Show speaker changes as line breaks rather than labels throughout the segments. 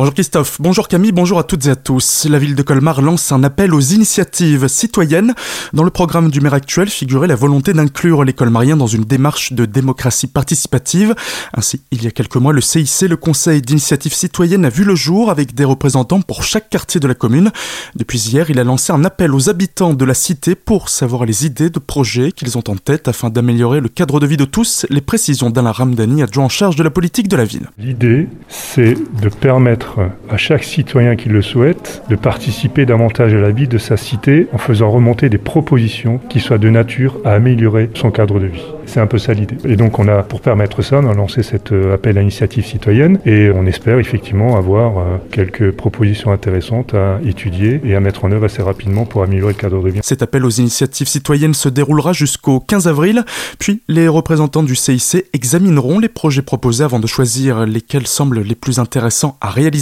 Bonjour Christophe, bonjour Camille, bonjour à toutes et à tous. La ville de Colmar lance un appel aux initiatives citoyennes. Dans le programme du maire actuel figurait la volonté d'inclure les colmariens dans une démarche de démocratie participative. Ainsi, il y a quelques mois, le CIC, le Conseil d'initiative citoyenne, a vu le jour avec des représentants pour chaque quartier de la commune. Depuis hier, il a lancé un appel aux habitants de la cité pour savoir les idées de projets qu'ils ont en tête afin d'améliorer le cadre de vie de tous. Les précisions d'Alain Ramdani, adjoint en charge de la politique de la ville.
L'idée, c'est de permettre à chaque citoyen qui le souhaite de participer davantage à la vie de sa cité en faisant remonter des propositions qui soient de nature à améliorer son cadre de vie. C'est un peu ça l'idée. Et donc on a, pour permettre ça, on a lancé cet euh, appel à initiative citoyenne et on espère effectivement avoir euh, quelques propositions intéressantes à étudier et à mettre en œuvre assez rapidement pour améliorer le cadre de vie.
Cet appel aux initiatives citoyennes se déroulera jusqu'au 15 avril, puis les représentants du CIC examineront les projets proposés avant de choisir lesquels semblent les plus intéressants à réaliser.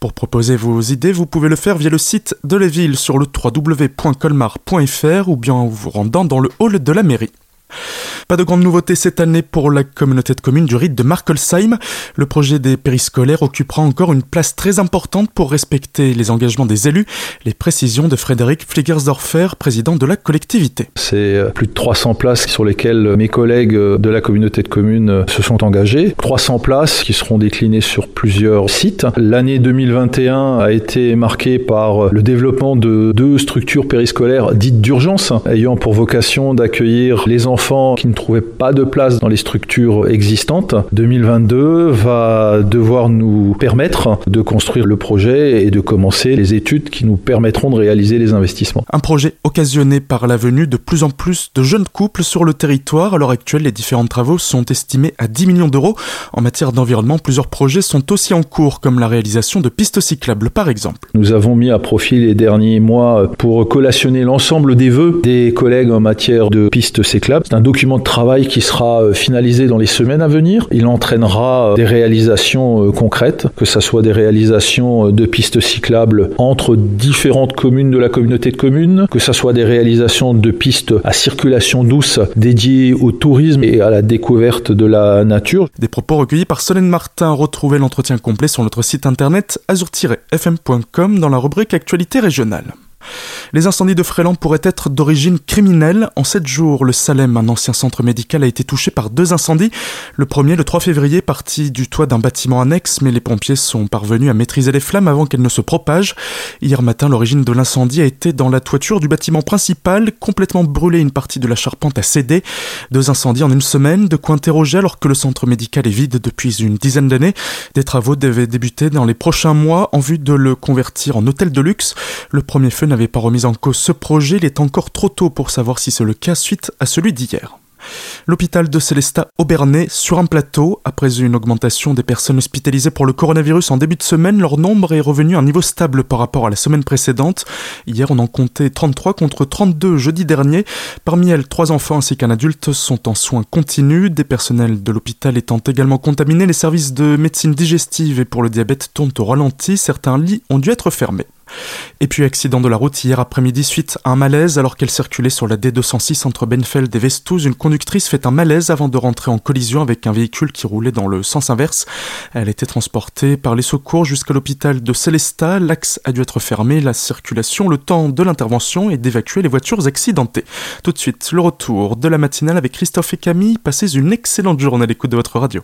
Pour proposer vos idées, vous pouvez le faire via le site de la sur le www.colmar.fr ou bien en vous rendant dans le hall de la mairie. Pas de grande nouveauté cette année pour la communauté de communes du rite de Markolsheim. Le projet des périscolaires occupera encore une place très importante pour respecter les engagements des élus. Les précisions de Frédéric Fliegersdorfer, président de la collectivité.
C'est euh, plus de 300 places sur lesquelles mes collègues euh, de la communauté de communes euh, se sont engagés. 300 places qui seront déclinées sur plusieurs sites. L'année 2021 a été marquée par le développement de deux structures périscolaires dites d'urgence, ayant pour vocation d'accueillir les enfants qui ne trouvaient pas de place dans les structures existantes. 2022 va devoir nous permettre de construire le projet et de commencer les études qui nous permettront de réaliser les investissements.
Un projet occasionné par la venue de plus en plus de jeunes couples sur le territoire. À l'heure actuelle, les différents travaux sont estimés à 10 millions d'euros. En matière d'environnement, plusieurs projets sont aussi en cours, comme la réalisation de pistes cyclables par exemple.
Nous avons mis à profit les derniers mois pour collationner l'ensemble des vœux des collègues en matière de pistes cyclables. C'est un document travail qui sera euh, finalisé dans les semaines à venir. Il entraînera euh, des réalisations euh, concrètes, que ce soit des réalisations de pistes cyclables entre différentes communes de la communauté de communes, que ce soit des réalisations de pistes à circulation douce dédiées au tourisme et à la découverte de la nature.
Des propos recueillis par Solène Martin. Retrouvez l'entretien complet sur notre site internet azur-fm.com dans la rubrique Actualité régionale. Les incendies de Fréland pourraient être d'origine criminelle. En sept jours, le Salem, un ancien centre médical, a été touché par deux incendies. Le premier, le 3 février, parti du toit d'un bâtiment annexe, mais les pompiers sont parvenus à maîtriser les flammes avant qu'elles ne se propagent. Hier matin, l'origine de l'incendie a été dans la toiture du bâtiment principal, complètement brûlé, une partie de la charpente a cédé. Deux incendies en une semaine, de quoi interroger alors que le centre médical est vide depuis une dizaine d'années. Des travaux devaient débuter dans les prochains mois en vue de le convertir en hôtel de luxe. Le premier feu n'avait pas remis en cause ce projet, il est encore trop tôt pour savoir si c'est le cas suite à celui d'hier. L'hôpital de Célestat Aubernais sur un plateau. Après une augmentation des personnes hospitalisées pour le coronavirus en début de semaine, leur nombre est revenu à un niveau stable par rapport à la semaine précédente. Hier, on en comptait 33 contre 32 jeudi dernier. Parmi elles, trois enfants ainsi qu'un adulte sont en soins continus. Des personnels de l'hôpital étant également contaminés, les services de médecine digestive et pour le diabète tournent au ralenti. Certains lits ont dû être fermés. Et puis accident de la route hier après-midi suite à un malaise alors qu'elle circulait sur la D206 entre Benfeld et Vestouz. Une conductrice fait un malaise avant de rentrer en collision avec un véhicule qui roulait dans le sens inverse. Elle était transportée par les secours jusqu'à l'hôpital de Célestat. L'axe a dû être fermé, la circulation, le temps de l'intervention et d'évacuer les voitures accidentées. Tout de suite, le retour de la matinale avec Christophe et Camille. Passez une excellente journée à l'écoute de votre radio.